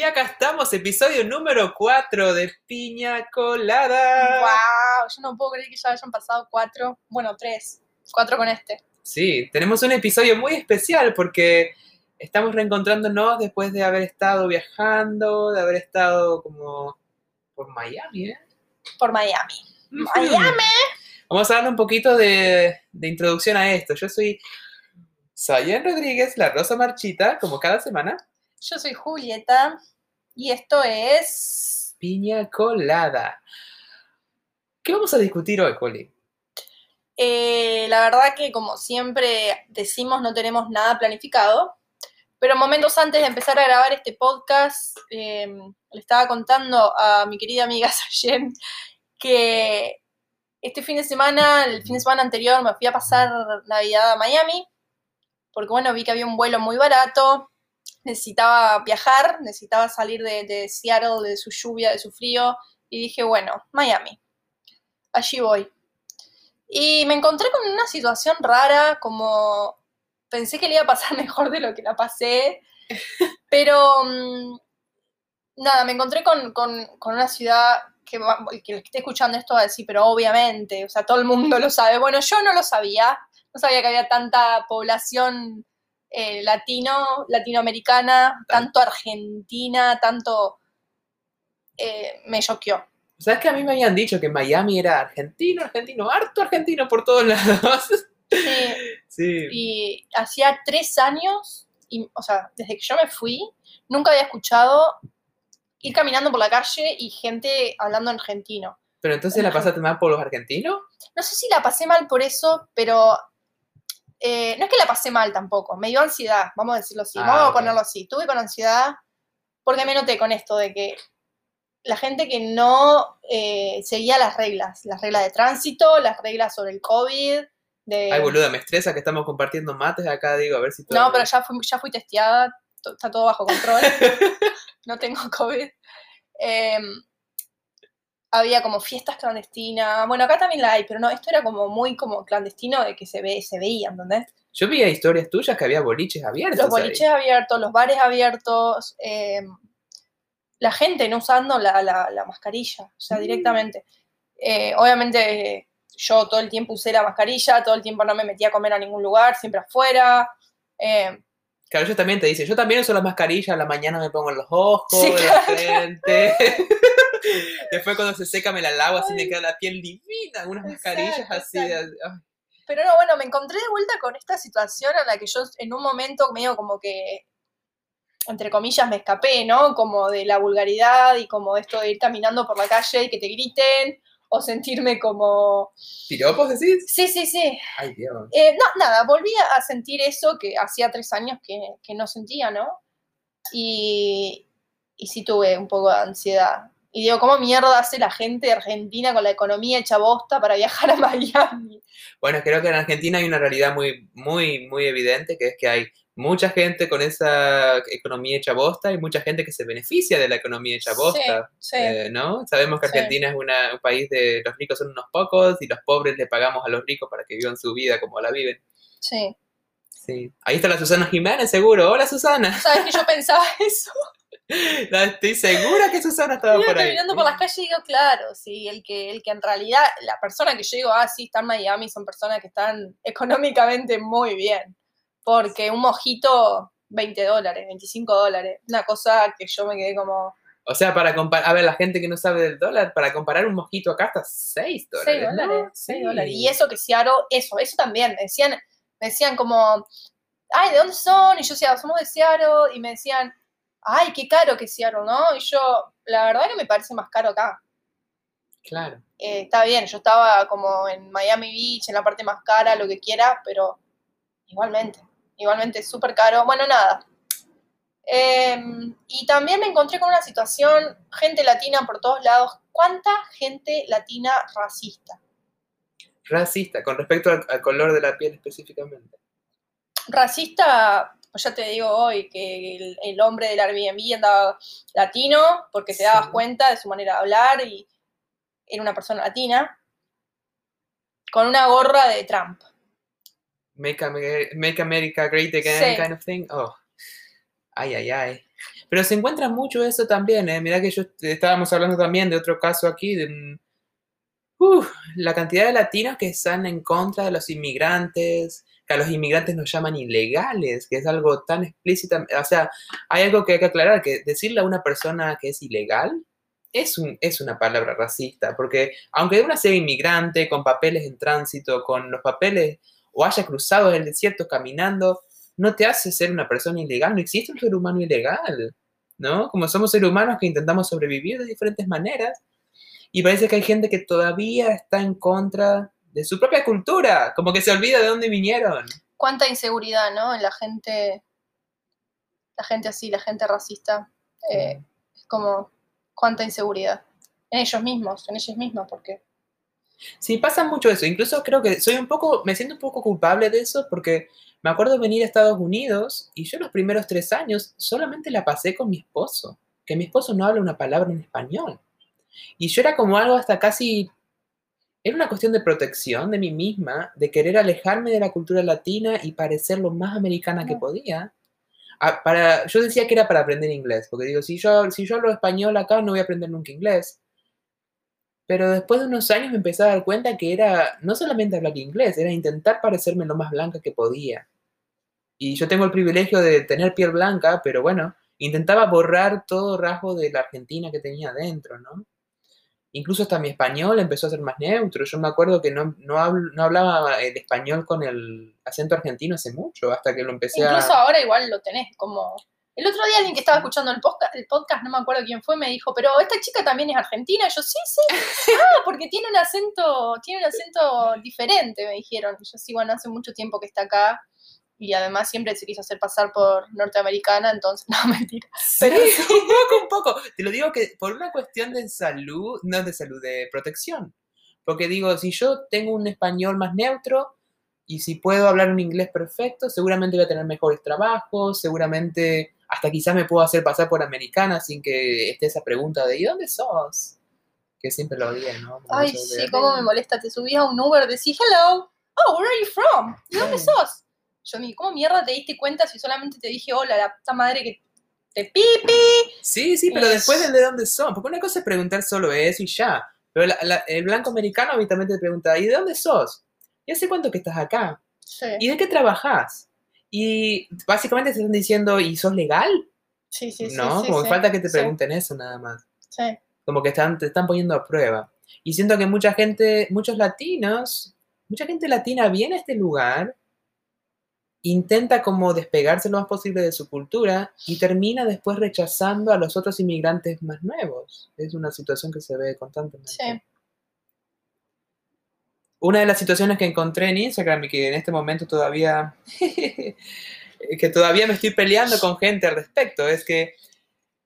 Y acá estamos, episodio número 4 de Piña Colada. ¡Wow! Yo no puedo creer que ya hayan pasado cuatro, bueno, tres, cuatro con este. Sí, tenemos un episodio muy especial porque estamos reencontrándonos después de haber estado viajando, de haber estado como por Miami, ¿eh? Por Miami. ¡Miami! Vamos a darle un poquito de, de introducción a esto. Yo soy Sayan Rodríguez, la Rosa Marchita, como cada semana. Yo soy Julieta y esto es. Piña Colada. ¿Qué vamos a discutir hoy, Juli? eh, la verdad que, como siempre decimos, no tenemos nada planificado. Pero momentos antes de empezar a grabar este podcast, eh, le estaba contando a mi querida amiga Sayen que este fin de semana, el fin de semana anterior, me fui a pasar Navidad a Miami, porque bueno, vi que había un vuelo muy barato, necesitaba viajar, necesitaba salir de, Seattle, de su lluvia, de su frío, y dije, bueno, Miami, allí voy. Y me encontré con una situación rara, como pensé que le iba a pasar mejor de lo que la pasé, pero mm, nada, me encontré con, con- con una ciudad que, que esté escuchando esto va a decir, pero obviamente, o sea, todo el mundo lo sabe. Bueno, yo no lo sabía, no sabía que había tanta población eh, latino, latinoamericana, tanto argentina, tanto... eh, me choqueó. ¿Sabes que a mí me habían dicho que Miami era argentino, argentino, harto argentino por todos lados? Sí, Sí. y hacía tres años, y, o sea, desde que yo me fui, nunca había escuchado ir caminando por la calle y gente hablando en argentino. Pero entonces la pasaste mal por los argentinos. No sé si la pasé mal por eso, pero eh, no es que la pasé mal tampoco, me dio ansiedad, vamos a decirlo así, Ah, vamos a ponerlo así. Tuve con ansiedad porque me noté con esto de que la gente que no eh, seguía las reglas, las reglas de tránsito, las reglas sobre el COVID, de... Ay, boluda, me estresa que estamos compartiendo mates acá, digo, a ver si todo. No, pero ya fui, ya fui testeada, está todo bajo control, no tengo COVID. Em, había como fiestas clandestinas, bueno, acá también la hay, pero no, esto era como muy como clandestino de que se ve, se veía, ¿entendés? Yo vi historias tuyas que había boliches abiertos. Los ahí. boliches abiertos, los bares abiertos, em, la gente no usando la, la- la mascarilla, o sea, Mm. directamente. Eh, obviamente yo todo el tiempo usé la mascarilla, todo el tiempo no me metía a comer a ningún lugar, siempre afuera. em, Claro, ellos también te dicen, yo también uso la mascarilla, a la mañana me pongo en los ojos, en la frente. Después cuando se seca me la lavo, así me queda la piel divina, unas mascarillas Exacto, así. de- exacto. ay. Pero no, bueno, me encontré de vuelta con esta situación en la que yo en un momento medio como que, entre comillas, me escapé, ¿no? Como de la vulgaridad y como esto de ir caminando por la calle y que te griten, o sentirme como... ¿Piropos decís? Sí, sí, sí. Ay, Dios. Eh, no, nada, volví a sentir eso que hacía tres años que, que no sentía, ¿no? Y, y sí tuve un poco de ansiedad. Y digo, ¿cómo mierda hace la gente de Argentina con la economía hecha bosta para viajar a Miami? Bueno, creo que en Argentina hay una realidad muy, muy, muy evidente, que es que hay mucha gente con esa economía hecha bosta y mucha gente que se beneficia de la economía hecha bosta. Sí, sí. eh, ¿no? Sabemos que Sí. Argentina es una- un país de los ricos son unos pocos y los pobres le pagamos a los ricos para que vivan su vida como la viven. sí. Sí. Ahí está la Susana Jiménez, seguro. Hola, Susana. ¿Sabes que yo pensaba eso? La- Estoy segura que Susana estaba Iba por ahí. caminando por las calles y digo, claro, sí, el que, el que en realidad, la persona que yo digo, ah, sí, está en Miami, son personas que están económicamente muy bien. Porque un mojito, 20 dólares, 25 dólares. Una cosa que yo me quedé como, O sea, para comparar, a ver, la gente que no sabe del dólar, para comparar un mojito acá está 6 dólares. 6 ¿no? dólares, 6 Sí. dólares. Y eso que Seattle, eso, eso también. Me decían, me decían como, ay, ¿de dónde son? Y yo decía, somos de Seattle. Y me decían, ay, qué caro que Seattle, ¿no? Y yo, la verdad que me parece más caro acá. Claro. Eh, está bien, yo estaba como en Miami Beach, en la parte más cara, lo que quiera, pero igualmente, igualmente súper caro. Bueno, nada. Em, y también me encontré con una situación, gente latina por todos lados. ¿Cuánta gente latina racista? Racista, con respecto al, al color de la piel específicamente. Racista, pues ya te digo hoy que el, el hombre del Airbnb andaba latino porque te dabas Sí. cuenta de su manera de hablar y era una persona latina con una gorra de Trump. Make, Amer- Make America Great Again Sí. kind of thing. Oh. Ay, ay, ay. Pero se encuentra mucho eso también, ¿eh? Mirá que yo estábamos hablando también de otro caso aquí, de la cantidad de latinos que están en contra de los inmigrantes, que a los inmigrantes nos llaman ilegales, que es algo tan explícita. O sea, hay algo que hay que aclarar, que decirle a una persona que es ilegal es, un, es una palabra racista, porque aunque una sea inmigrante, con papeles en tránsito, con los papeles, o haya cruzado el desierto caminando, no te hace ser una persona ilegal, no existe un ser humano ilegal, ¿no? Como somos seres humanos que intentamos sobrevivir de diferentes maneras, y parece que hay gente que todavía está en contra de su propia cultura, como que se olvida de dónde vinieron. Cuánta inseguridad, ¿no? En la gente, la gente así, la gente racista. Eh, es como, cuánta inseguridad. En ellos mismos, en ellos mismos, porque Sí, pasa mucho eso. Incluso creo que soy un poco, me siento un poco culpable de eso porque me acuerdo de venir a Estados Unidos y yo los primeros tres años solamente la pasé con mi esposo, que mi esposo no habla una palabra en español. Y yo era como algo hasta casi, era una cuestión de protección de mí misma, de querer alejarme de la cultura latina y parecer lo más americana que podía. Ah, para, yo decía que era para aprender inglés, porque digo, si yo, si yo hablo español acá no voy a aprender nunca inglés. Pero después de unos años me empecé a dar cuenta que era no solamente hablar inglés, era intentar parecerme lo más blanca que podía. Y yo tengo el privilegio de tener piel blanca, pero bueno, intentaba borrar todo rasgo de la Argentina que tenía adentro, ¿no? Incluso hasta mi español empezó a ser más neutro. Yo me acuerdo que no, no, habl- no hablaba el español con el acento argentino hace mucho, hasta que lo empecé incluso a... ahora igual lo tenés, como... El otro día alguien que estaba escuchando el podcast, el podcast, no me acuerdo quién fue, me dijo, pero esta chica también es argentina. Y yo, sí, sí. Ah, porque tiene un acento, tiene un acento diferente, me dijeron. Y yo, sí, bueno, hace mucho tiempo que está acá. Y además siempre se quiso hacer pasar por norteamericana, entonces, no, mentira. Pero Sí, sí. un poco, un poco. Te lo digo que por una cuestión de salud, no de salud, de protección. Porque digo, si yo tengo un español más neutro y si puedo hablar un inglés perfecto, seguramente voy a tener mejores trabajos, seguramente hasta quizás me puedo hacer pasar por americana sin que esté esa pregunta de ¿y dónde sos? Que siempre lo odié, ¿no? Como Ay, de- sí, cómo me molesta. Te subís a un Uber, decís, hello, oh, where are you from? ¿De dónde Sí. sos? Yo, ni ¿cómo mierda te diste cuenta si solamente te dije, hola, la puta madre que te pipi? Sí, sí, pero Es- después del de dónde son. Porque una cosa es preguntar solo eso y ya. Pero la- la- el blanco americano habitualmente te pregunta, ¿y de dónde sos? ¿Y hace cuánto que estás acá? Sí, ¿Y de qué trabajas? Y básicamente te están diciendo, ¿y sos legal? sí, sí. sí, no, sí, como sí. falta que te Sí, pregunten eso nada más. Sí. Como que están, te están poniendo a prueba. Y siento que mucha gente, muchos latinos, mucha gente latina viene a este lugar, intenta como despegarse lo más posible de su cultura y termina después rechazando a los otros inmigrantes más nuevos. Es una situación que se ve constantemente. Sí. Una de las situaciones que encontré en Instagram y que en este momento todavía que todavía me estoy peleando con gente al respecto es que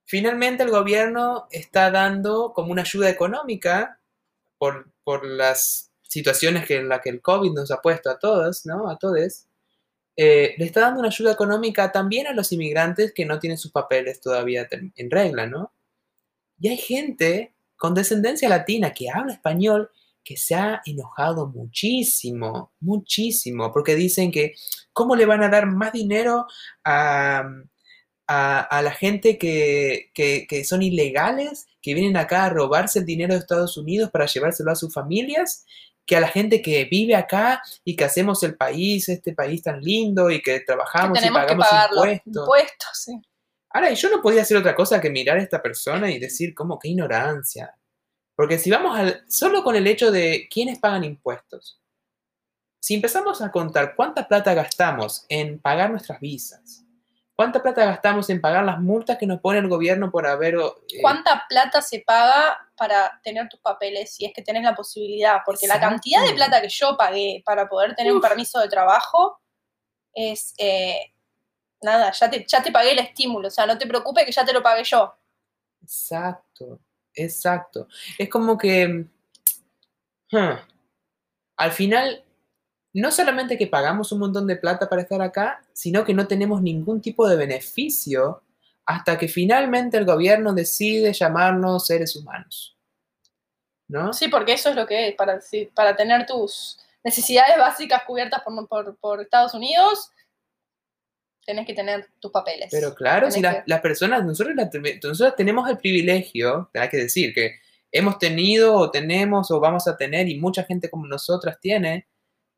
finalmente el gobierno está dando como una ayuda económica por, por las situaciones que en las que el COVID nos ha puesto a todos, ¿no? A todos. Eh, le está dando una ayuda económica también a los inmigrantes que no tienen sus papeles todavía en regla, ¿no? Y hay gente con descendencia latina que habla español que se ha enojado muchísimo, muchísimo, porque dicen que cómo le van a dar más dinero a, a, a la gente que, que, que son ilegales, que vienen acá a robarse el dinero de Estados Unidos para llevárselo a sus familias, que a la gente que vive acá y que hacemos el país, este país tan lindo y que Que trabajamos y que pagamos pagar los impuestos. impuestos, sí. Ahora, y yo no podía hacer otra cosa que mirar a esta persona y decir, como qué ignorancia. Porque si vamos al, solo con el hecho de quiénes pagan impuestos, si empezamos a contar cuánta plata gastamos en pagar nuestras visas, cuánta plata gastamos en pagar las multas que nos pone el gobierno por haber... eh, ¿Cuánta plata se paga para tener tus papeles si es que tenés la posibilidad? Porque la cantidad de plata que yo pagué para poder tener un permiso de trabajo es, eh, nada, ya te, ya te pagué el estímulo, o sea, no te preocupes que ya te lo pagué yo. Exacto, exacto. Es como que... huh, al final, no solamente que pagamos un montón de plata para estar acá, sino que no tenemos ningún tipo de beneficio hasta que finalmente el gobierno decide llamarnos seres humanos. ¿No? Sí, porque eso es lo que es, para, tener tus necesidades básicas cubiertas por Estados Unidos, tenés que tener tus papeles. Pero claro, si las, que- las personas, nosotros, la- nosotros tenemos el privilegio, hay que decir, que hemos tenido o tenemos o vamos a tener, y mucha gente como nosotras tiene,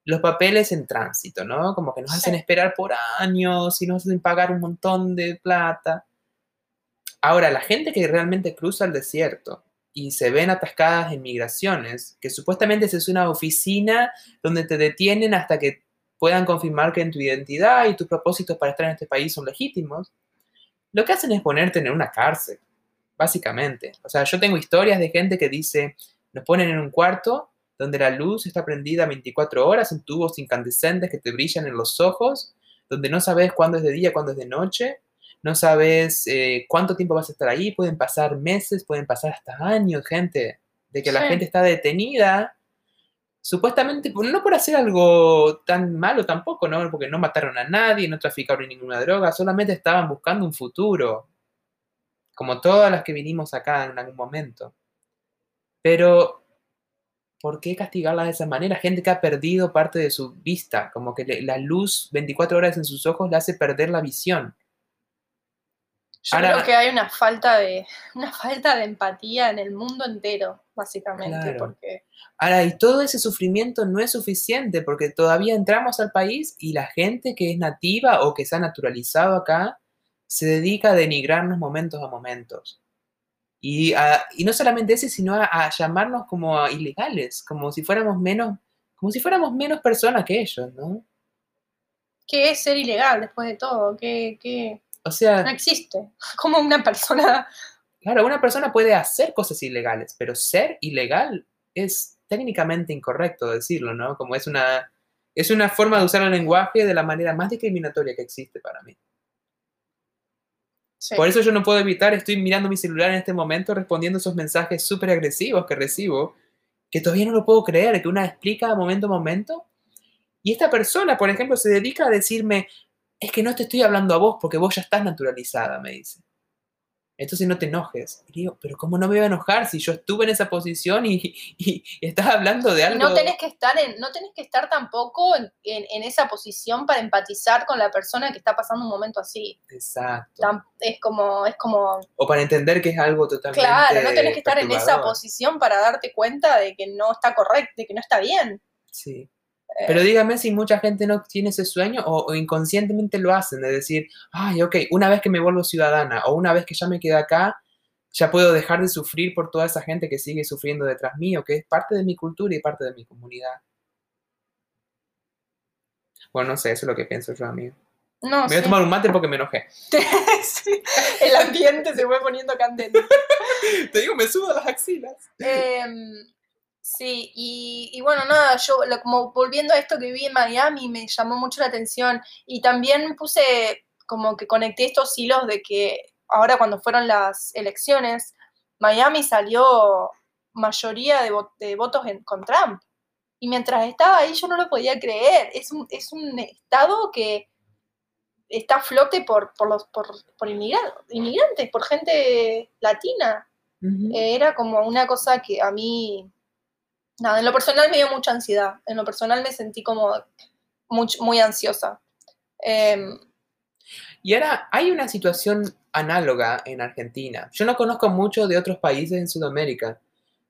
los papeles en tránsito, ¿no? Como que nos Sí. hacen esperar por años y nos hacen pagar un montón de plata. Ahora, la gente que realmente cruza el desierto y se ven atascadas en migraciones, que supuestamente es una oficina donde te detienen hasta que puedan confirmar que en tu identidad y tus propósitos para estar en este país son legítimos, lo que hacen es ponerte en una cárcel, básicamente. O sea, yo tengo historias de gente que dice, nos ponen en un cuarto donde la luz está prendida 24 horas en tubos incandescentes que te brillan en los ojos, donde no sabes cuándo es de día, cuándo es de noche, no sabes eh, cuánto tiempo vas a estar ahí, pueden pasar meses, pueden pasar hasta años, gente, de que la gente está detenida, supuestamente, por- no por hacer algo tan malo tampoco, ¿no? Porque no mataron a nadie, no traficaron ninguna droga, solamente estaban buscando un futuro, como todas las que vinimos acá en algún momento. Pero, ¿por qué castigarla de esa manera? Gente que ha perdido parte de su vista, como que la luz 24 horas en sus ojos le hace perder la visión. Yo Ahora- creo que hay una falta de una falta de empatía en el mundo entero, básicamente, Claro. porque Ahora, y todo ese sufrimiento no es suficiente porque todavía entramos al país y la gente que es nativa o que se ha naturalizado acá se dedica a denigrarnos momentos a momentos. Y, a- y no solamente ese, sino a, a llamarnos como a ilegales, como si fuéramos menos, como si fuéramos menos personas que ellos, ¿no? ¿qué es ser ilegal después de todo? ¿Qué, qué? O sea, No existe. Como una persona Claro, una persona puede hacer cosas ilegales, pero ser ilegal es técnicamente incorrecto decirlo, ¿no? Como es una, es una forma de usar el lenguaje de la manera más discriminatoria que existe para mí. sí, Por eso yo no puedo evitar, estoy mirando mi celular en este momento respondiendo esos mensajes súper agresivos que recibo, que todavía no lo puedo creer, que una explica momento a momento. Y esta persona, por ejemplo, se dedica a decirme, es que no te estoy hablando a vos porque vos ya estás naturalizada, me dice. Entonces no te enojes. Y digo, pero ¿cómo no me voy a enojar si yo estuve en esa posición y, y- y estás hablando de algo? no tenés que estar en, no tenés que estar tampoco en, en- en esa posición para empatizar con la persona que está pasando un momento así. Exacto. Es como, es como, O para entender que es algo totalmente claro, no tenés que estar en esa posición para darte cuenta de que no está correcto, de que no está bien. Sí. Eh, Pero dígame si mucha gente no tiene ese sueño o, o inconscientemente lo hacen, de decir, ay, ok, una vez que me vuelvo ciudadana o una vez que ya me quedé acá, ya puedo dejar de sufrir por toda esa gente que sigue sufriendo detrás mío, que es parte de mi cultura y parte de mi comunidad. Bueno, no sé, eso es lo que pienso yo, amigo. no, Me voy a tomar un mate porque me enojé. Sí, El ambiente se fue poniendo candente. Te digo, me subo a las axilas. Em, sí, y, y bueno, nada, yo lo- como volviendo a esto que vi en Miami, me llamó mucho la atención y también puse como que conecté estos hilos de que ahora cuando fueron las elecciones, Miami salió mayoría de, vo- de votos en- con Trump. Y mientras estaba ahí yo no lo podía creer. Es un, es un estado que está a flote por, por, los, por, por inmigra- inmigrantes, por gente latina. Eh, Era como una cosa que a mí, nada, en lo personal me dio mucha ansiedad, en lo personal me sentí como muy ansiosa. Em, Y ahora hay una situación análoga en Argentina. Yo no conozco mucho de otros países en Sudamérica,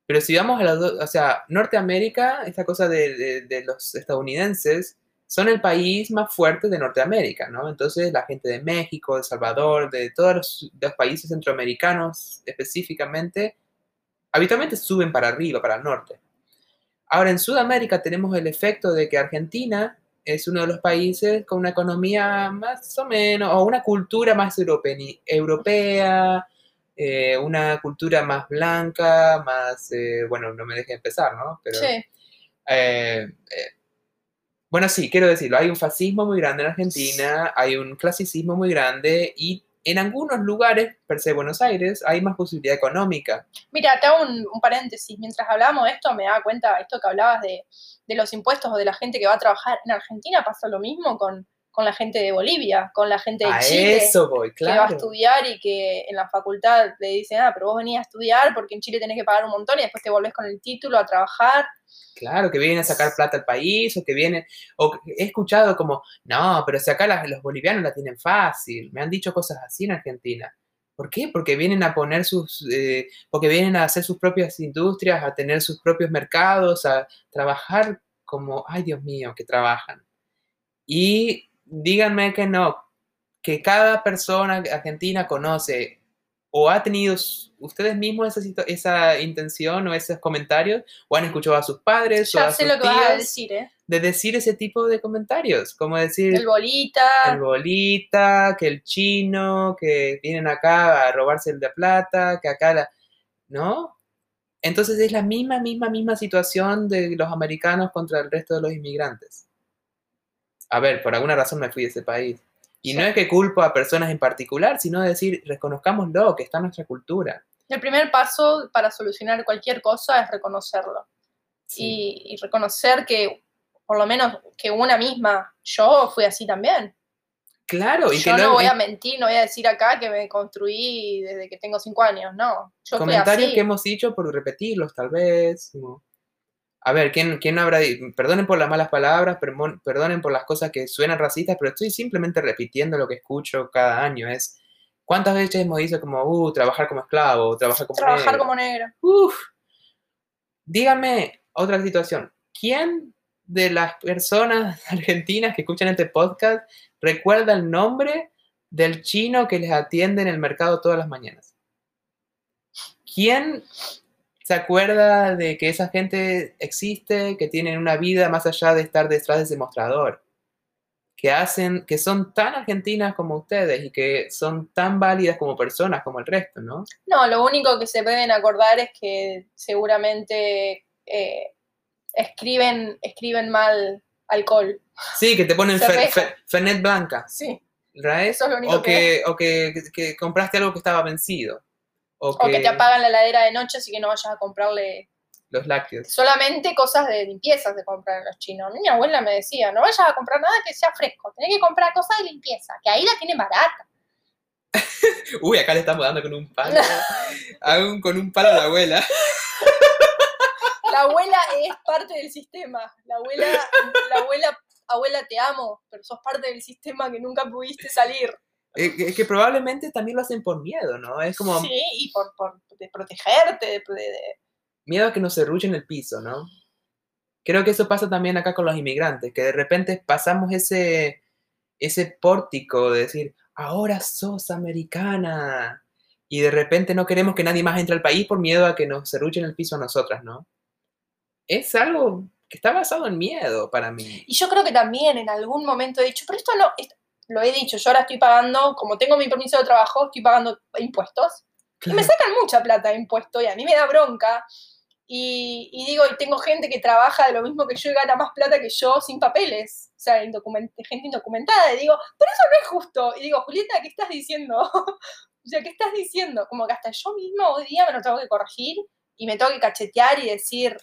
pero si vamos a las dos, o sea, Norteamérica, esta cosa de, de- de los estadounidenses, son el país más fuerte de Norteamérica, ¿no? Entonces la gente de México, de Salvador, de todos los, los países centroamericanos específicamente, habitualmente suben para arriba, para el norte. Ahora en Sudamérica tenemos el efecto de que Argentina es uno de los países con una economía más o menos, o una cultura más europea, eh, una cultura más blanca, más, eh, bueno, no me deje empezar, ¿no? Pero, sí, eh, bueno, sí, quiero decirlo, hay un fascismo muy grande en Argentina, hay un clasicismo muy grande y en algunos lugares, per se Buenos Aires, hay más posibilidad económica. Mira, te hago un, paréntesis. Mientras hablábamos de esto, me daba cuenta, esto que hablabas de, de los impuestos o de la gente que va a trabajar en Argentina, pasa lo mismo con, con la gente de Bolivia, con la gente de A Chile. eso voy, que va a claro. estudiar y que en la facultad le dicen, ah, pero vos venías a estudiar porque en Chile tenés que pagar un montón y después te volvés con el título a trabajar. Claro, que vienen a sacar plata al país o que vienen, o he escuchado como, no, pero si acá las- los bolivianos la tienen fácil, me han dicho cosas así en Argentina. ¿Por qué? Porque vienen a poner sus, eh, porque vienen a hacer sus propias industrias, a tener sus propios mercados, a trabajar como, ay Dios mío, que trabajan. Y díganme que no, que cada persona argentina conoce o ha tenido ustedes mismos esa, esa intención o esos comentarios, o han escuchado a sus padres o a sé sus lo que vas a tíos decir, ¿eh? de decir ese tipo de comentarios, como decir El bolita. el bolita, que el chino, que vienen acá a robarse el de plata, que acá la... ¿No? Entonces es la misma, misma, misma situación de los americanos contra el resto de los inmigrantes. A ver, por alguna razón me fui de ese país. Y no Sí. es que culpo a personas en particular, sino decir, reconozcámoslo, que está en nuestra cultura. El primer paso para solucionar cualquier cosa es reconocerlo. Sí. Y, y reconocer que, por lo menos, que una misma, yo fui así también. claro, y que yo no luego- voy a mentir, no voy a decir acá que me construí desde que tengo cinco años, no. Yo fui comentarios así. que hemos dicho por repetirlos, tal vez. como- A ver, ¿quién, quién habrá? Perdonen por las malas palabras, perdonen por las cosas que suenan racistas, pero estoy simplemente repitiendo lo que escucho cada año. Es, ¿cuántas veces hemos dicho como, uh, trabajar como esclavo, trabajar como Trabajar negro? como negro. Uf. Dígame otra situación. ¿Quién de las personas argentinas que escuchan este podcast recuerda el nombre del chino que les atiende en el mercado todas las mañanas? ¿Quién se acuerda de que esa gente existe, que tienen una vida más allá de estar detrás de ese mostrador? Que hacen, que son tan argentinas como ustedes y que son tan válidas como personas como el resto, ¿no? No, lo único que se deben acordar es que seguramente eh, escriben, escriben mal alcohol. Sí, que te ponen fe- Fernet Blanca, Sí. ¿right? Eso es lo único o que, o que, que compraste algo que estaba vencido. O que, O que te apagan la heladera de noche, así que no vayas a comprarle los lácteos. solamente cosas de limpieza se compran en los chinos. Mi abuela me decía, no vayas a comprar nada que sea fresco, tenés que comprar cosas de limpieza, que ahí la tienen barata. Uy, acá le estamos dando con un palo. Aún con un palo a la abuela. La abuela es parte del sistema. La abuela, la abuela, abuela te amo, pero sos parte del sistema que nunca pudiste salir. Eh, que, probablemente también lo hacen por miedo, ¿no? Es como Sí, y por, por de protegerte, de, de- de- miedo a que nos serruchen el piso, ¿no? Creo que eso pasa también acá con los inmigrantes, que de repente pasamos ese, ese pórtico de decir, ahora sos americana. Y de repente no queremos que nadie más entre al país por miedo a que nos serruchen el piso a nosotras, ¿no? Es algo que está basado en miedo para mí. Y yo creo que también en algún momento he dicho, pero esto no, esto- lo he dicho, yo ahora estoy pagando, como tengo mi permiso de trabajo, estoy pagando impuestos. Y me sacan mucha plata de impuestos y a mí me da bronca. Y, y digo, y tengo gente que trabaja de lo mismo que yo y gana más plata que yo sin papeles. O sea, indocument- gente indocumentada. Y digo, pero eso no es justo. Y digo, Julieta, ¿qué estás diciendo? o sea, ¿qué estás diciendo? Como que hasta yo misma hoy día me lo tengo que corregir y me tengo que cachetear y decir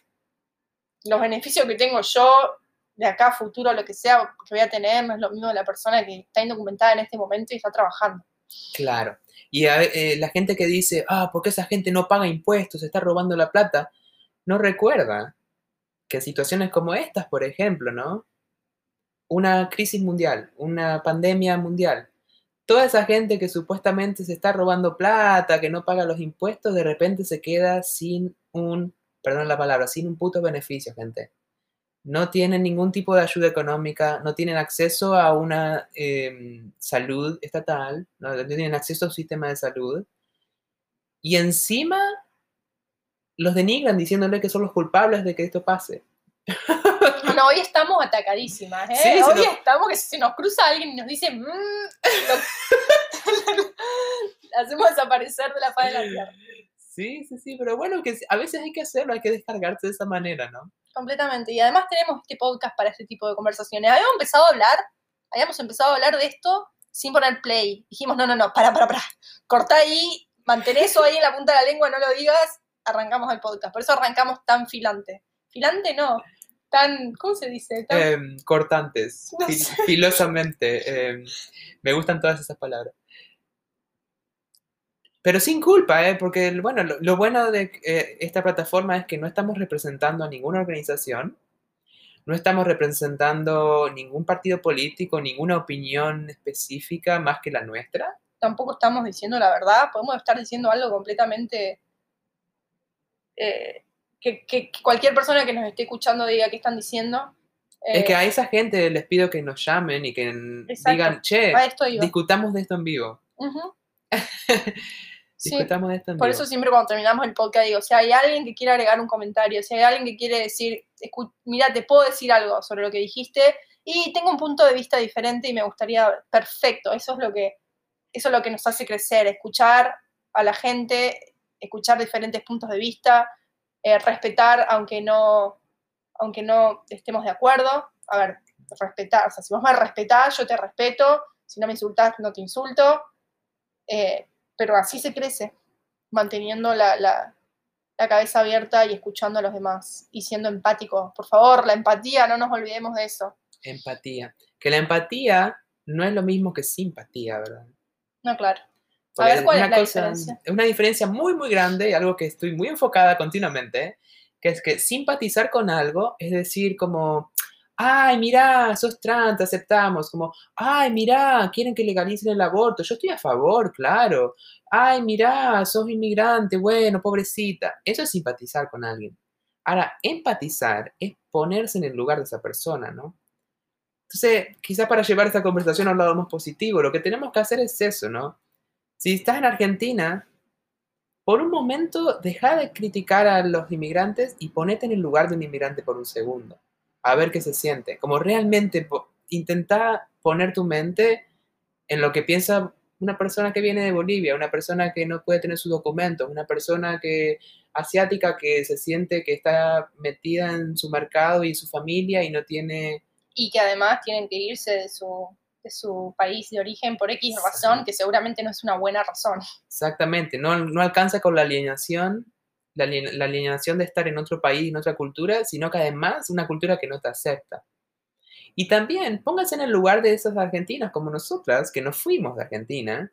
los beneficios que tengo yo de acá futuro, lo que sea que voy a tener, no es lo mismo de la persona que está indocumentada en este momento y está trabajando. Claro. Y a- eh, la gente que dice, ah, ¿por qué esa gente no paga impuestos, se está robando la plata? No recuerda que situaciones como estas, por ejemplo, ¿no? Una crisis mundial, una pandemia mundial. Toda esa gente que supuestamente se está robando plata, que no paga los impuestos, de repente se queda sin un, perdón la palabra, sin un puto beneficio, gente. No tienen ningún tipo de ayuda económica, no tienen acceso a una eh, salud estatal, no, no tienen acceso a un sistema de salud. Y encima los denigran diciéndole que son los culpables de que esto pase. No, hoy estamos atacadísimas, ¿eh? Sí, hoy nos- estamos que si nos cruza alguien y nos dice, "Mm", lo- hacemos desaparecer de la faz de la tierra. Sí, sí, sí, pero bueno, que a veces hay que hacerlo, hay que descargarse de esa manera, ¿no? Completamente. Y además tenemos este podcast para este tipo de conversaciones. Habíamos empezado a hablar, habíamos empezado a hablar de esto sin poner play. Dijimos, no, no, no, para, para, para. Cortá ahí, mantén eso ahí en la punta de la lengua, no lo digas, arrancamos el podcast. Por eso arrancamos tan filante. Filante no. tan, ¿cómo se dice? Tan- Em, cortantes, No fil- sé. filosamente. em, me gustan todas esas palabras. Pero sin culpa, ¿eh? porque bueno, lo, lo bueno de eh, esta plataforma es que no estamos representando a ninguna organización, no estamos representando ningún partido político, ninguna opinión específica más que la nuestra. tampoco estamos diciendo la verdad, podemos estar diciendo algo completamente... eh, que, que- que cualquier persona que nos esté escuchando diga qué están diciendo. Es que Eh, a esa gente les pido que nos llamen y que Exacto. digan, che, discutamos de esto en vivo. Ujú. Sí, Discutamos de esto en por vivo. eso siempre cuando terminamos el podcast digo, si hay alguien que quiere agregar un comentario, si hay alguien que quiere decir, mira, te puedo decir algo sobre lo que dijiste y tengo un punto de vista diferente y me gustaría, perfecto, eso es lo que, eso es lo que nos hace crecer, escuchar a la gente, escuchar diferentes puntos de vista, eh, respetar aunque no, aunque no estemos de acuerdo, a ver, respetar, o sea, si vos me respetás, yo te respeto, si no me insultás, no te insulto, eh, pero así se crece, manteniendo la, la- la cabeza abierta y escuchando a los demás y siendo empáticos. Por favor, la empatía, no nos olvidemos de eso. Empatía. Que la empatía no es lo mismo que simpatía, ¿verdad? No, claro. A Porque ver, ¿cuál es la cosa- diferencia? Es una diferencia muy, muy grande y algo que estoy muy enfocada continuamente, que es que simpatizar con algo es decir como, ay, mira, sos trans, aceptamos, como, ay, mira, quieren que legalicen el aborto, yo estoy a favor, claro, ay, mira, sos inmigrante, bueno, pobrecita, eso es simpatizar con alguien. Ahora, empatizar es ponerse en el lugar de esa persona, ¿no? Entonces, quizás para llevar esta conversación a un lado más positivo, lo que tenemos que hacer es eso, ¿no? Si estás en Argentina, por un momento deja de criticar a los inmigrantes y ponete en el lugar de un inmigrante por un segundo. A ver qué se siente. Como realmente po- intenta poner tu mente en lo que piensa una persona que viene de Bolivia, una persona que no puede tener sus documentos, una persona que asiática que se siente que está metida en su mercado y su familia y no tiene Y que además tienen que irse de su, de su país de origen por X razón, que seguramente no es una buena razón. Exactamente, no, no alcanza con la alienación, la, la alienación de estar en otro país, en otra cultura, sino que además una cultura que no te acepta. Y también pónganse en el lugar de esas argentinas como nosotras, que nos fuimos de Argentina,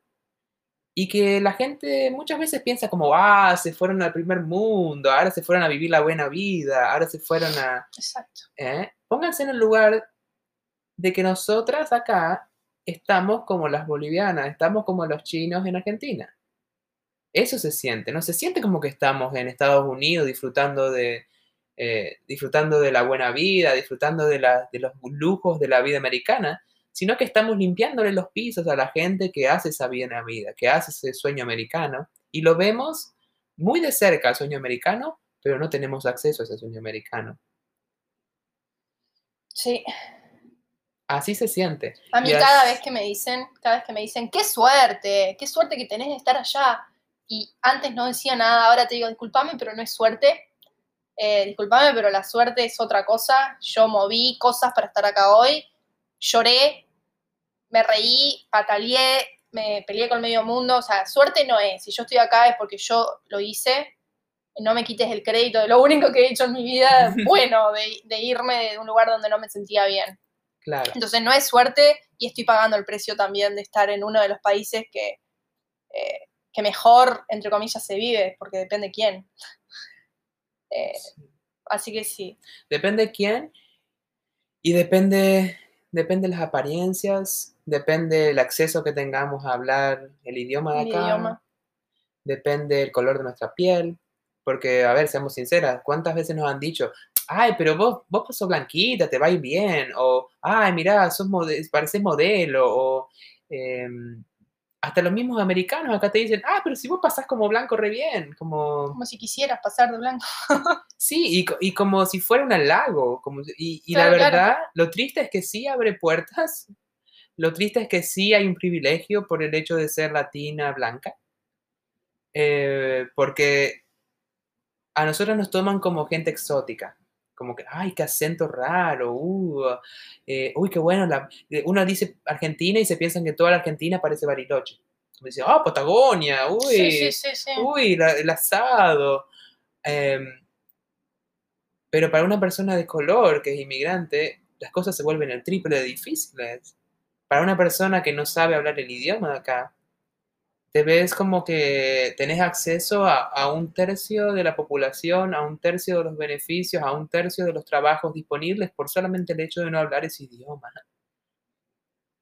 y que la gente muchas veces piensa como, ah, se fueron al primer mundo, ahora se fueron a vivir la buena vida, ahora se fueron a... Exacto. ¿eh? Pónganse en el lugar de que nosotras acá estamos como las bolivianas, estamos como los chinos en Argentina. Eso se siente, no se siente como que estamos en Estados Unidos disfrutando de, eh, disfrutando de la buena vida, disfrutando de, la- de los lujos de la vida americana, sino que estamos limpiándole los pisos a la gente que hace esa buena vida, que hace ese sueño americano, y lo vemos muy de cerca al sueño americano, pero no tenemos acceso a ese sueño americano. Sí. Así se siente. A mí Y cada vez que me dicen, cada vez que me dicen, qué suerte, qué suerte que tenés de estar allá. Y antes no decía nada, ahora te digo, discúlpame, pero no es suerte. Eh, discúlpame, pero la suerte es otra cosa. Yo moví cosas para estar acá hoy, lloré, me reí, pataleé, me peleé con medio mundo. O sea, suerte no es. Si yo estoy acá es porque yo lo hice. No me quites el crédito de lo único que he hecho en mi vida, bueno, de, de irme de un lugar donde no me sentía bien. Claro, Entonces no es suerte y estoy pagando el precio también de estar en uno de los países que, eh, que mejor, entre comillas, se vive, porque depende quién. Eh, así que sí, depende quién y depende, depende las apariencias, depende el acceso que tengamos a hablar el idioma de acá, idioma. depende el color de nuestra piel, porque, a ver, seamos sinceras, ¿cuántas veces nos han dicho, ay, pero vos, vos sos blanquita, te va bien, o, ay, mirá, sos mode- pareces modelo, o em, hasta los mismos americanos acá te dicen, ah, pero si vos pasás como blanco re bien, como... como si quisieras pasar de blanco. Sí, y, y como si fuera un halago. Como, y y la claro. verdad, lo triste es que sí abre puertas. Lo triste es que sí hay un privilegio por el hecho de ser latina, blanca. Eh, porque a nosotros nos toman como gente exótica. Como que, ay, qué acento raro. Uh, eh, uy, qué bueno. La, eh, uno dice Argentina y se piensan que toda la Argentina parece Bariloche. Como dice, oh, Patagonia, uy, Sí, sí, sí, sí. uy, la- el asado. Em, Pero para una persona de color que es inmigrante, las cosas se vuelven el triple de difíciles. Para una persona que no sabe hablar el idioma de acá, te ves como que tenés acceso a, a, un tercio de la población, a un tercio de los beneficios, a un tercio de los trabajos disponibles por solamente el hecho de no hablar ese idioma.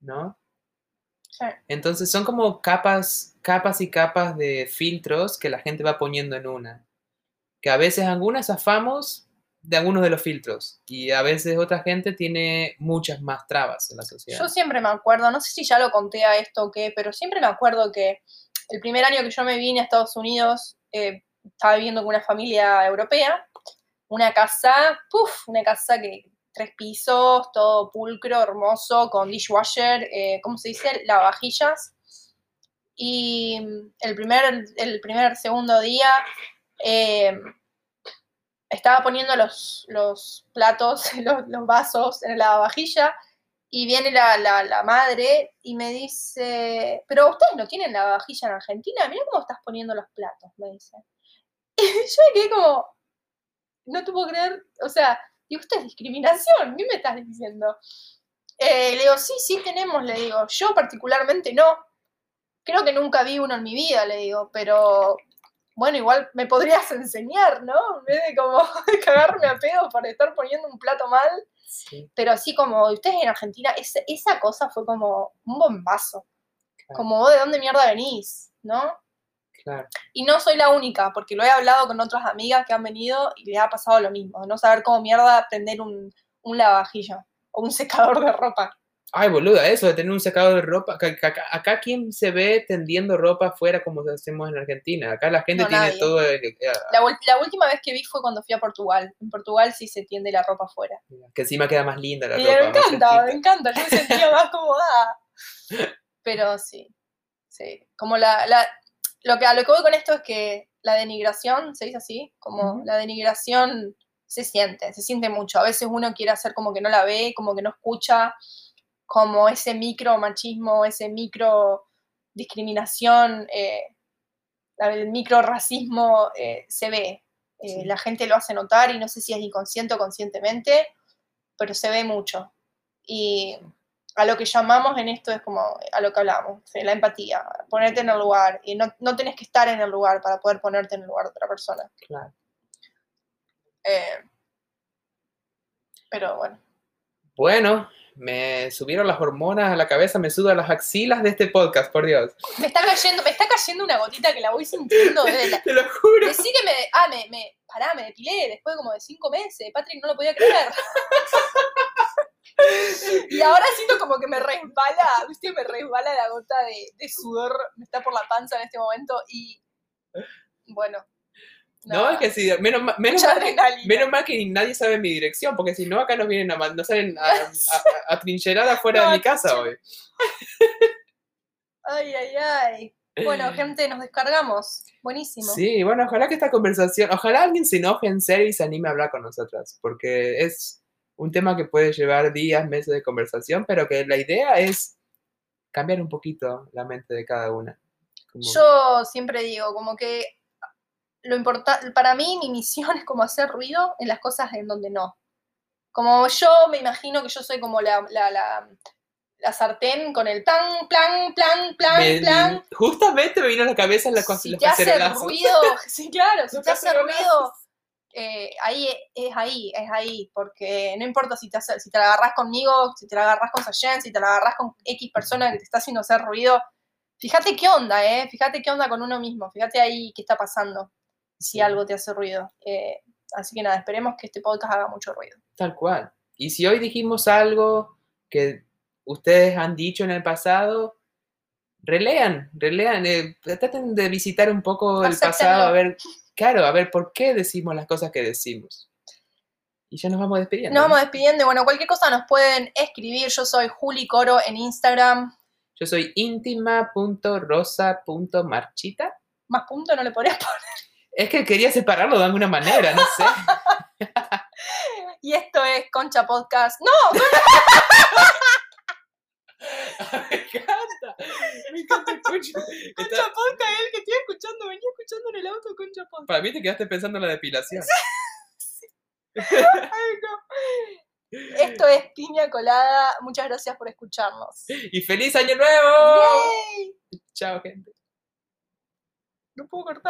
¿No? Sí. Entonces son como capas, capas y capas de filtros que la gente va poniendo en una. Que a veces algunas zafamos de algunos de los filtros y a veces otra gente tiene muchas más trabas en la sociedad. Yo siempre me acuerdo, no sé si ya lo conté a esto o qué, pero siempre me acuerdo que el primer año que yo me vine a Estados Unidos, eh, estaba viviendo con una familia europea, una casa, puff, una casa que tres pisos, todo pulcro, hermoso, con dishwasher, eh, ¿cómo se dice? Lavavajillas. Y el primer, el primer segundo día eh, estaba poniendo los, los platos, los, los, vasos en la lavavajilla y viene la, la, la, madre y me dice, pero ustedes no tienen lavavajilla en Argentina, mira cómo estás poniendo los platos, me dice. Y yo me quedé como, no te puedo creer, o sea, y usted es discriminación, ¿qué me estás diciendo? Eh, le digo, sí, sí tenemos, le digo, yo particularmente no. Creo que nunca vi uno en mi vida, le digo, pero bueno, igual me podrías enseñar, ¿no? En vez de como cagarme a pedo por estar poniendo un plato mal. Sí. Pero así como ustedes en Argentina, esa, esa cosa fue como un bombazo. Claro. Como vos de dónde mierda venís, ¿no? Claro. Y no soy la única, porque lo he hablado con otras amigas que han venido y les ha pasado lo mismo, no saber cómo mierda prender un, un lavavajillo o un secador de ropa. Ay, boluda, eso de tener un secador de ropa. Acá, acá, acá ¿quién se ve tendiendo ropa afuera como hacemos en Argentina? Acá la gente No, tiene nadie. todo. el- eh, La, ul- la última vez que vi fue cuando fui a Portugal. En Portugal sí se tiende la ropa afuera. que encima queda más linda la Y ropa. me encanta, me encanta, yo me sentía más cómoda. Pero sí, sí. Como la, la, lo que, a lo que voy con esto es que la denigración, ¿se dice así? Como Ujú. la denigración se siente, se siente mucho. A veces uno quiere hacer como que no la ve, como que no escucha, como ese micro machismo, ese micro discriminación, eh, el micro racismo eh, se ve. Eh, Sí. La gente lo hace notar y no sé si es inconsciente o conscientemente, pero se ve mucho. Y a lo que llamamos en esto es como a lo que hablamos, la empatía, ponerte en el lugar. Y no, no tenés que estar en el lugar para poder ponerte en el lugar de otra persona. Claro. Pero bueno. Bueno, me subieron las hormonas a la cabeza, me sudan las axilas de este podcast, por Dios. Me está cayendo, me está cayendo una gotita que la voy sintiendo desde la, Te lo juro. Decí que me. Ah, me, me. Pará, me depilé después como de cinco meses. Patrick no lo podía creer. y ahora siento como que me resbala, viste, me resbala la gota de, de sudor, me está por la panza en este momento y. Bueno. No, es que sí, menos, menos, mal, que- menos mal que nadie sabe mi dirección, porque si no, acá nos vienen a, man- nos salen a, a, a- trincherar afuera de mi casa hoy. Ay, ay, ay. Bueno, gente, nos descargamos. Buenísimo. Sí, bueno, ojalá que esta conversación, ojalá alguien se enoje en serio y se anime a hablar con nosotras, porque es un tema que puede llevar días, meses de conversación, pero que la idea es cambiar un poquito la mente de cada una. Como- Yo siempre digo, como que lo importante, para mí mi misión es como hacer ruido en las cosas en donde no. Como yo me imagino que yo soy como la, la, la, la sartén con el plan, plan, plan, plan, me- plan. justamente me vino a la cabeza la, Si los te hace ruido, sí, claro, si te hace ruido, eh, ahí es ahí, es ahí, porque no importa si te, hace- si te la agarras conmigo, si te la agarras con Sayen, si te la agarras con X persona que te está haciendo hacer ruido, fíjate qué onda, eh, fíjate qué onda con uno mismo, fíjate ahí qué está pasando, si algo te hace ruido. Eh, así que nada, esperemos que este podcast haga mucho ruido. Tal cual. Y si hoy dijimos algo que ustedes han dicho en el pasado, relean, relean, eh, traten de visitar un poco el pasado, a ver, claro, a ver por qué decimos las cosas que decimos. Y ya nos vamos despidiendo. Nos ¿no? vamos despidiendo, bueno, cualquier cosa nos pueden escribir, yo soy Juli Coro en Instagram, Yo soy íntima.rosa.marchita. más punto no le podrías poner. Es que quería separarlo de alguna manera, no sé. Y esto es Concha Podcast. ¡No! me encanta, me encanta. Está- Concha Podcast es el que estoy escuchando. Venía escuchando en el auto Concha Podcast. para mí te quedaste pensando en la depilación. Ay, no. Esto es Piña Colada. Muchas gracias por escucharnos. Y feliz año nuevo. ¡Yay! Chao, gente. No puedo cortar.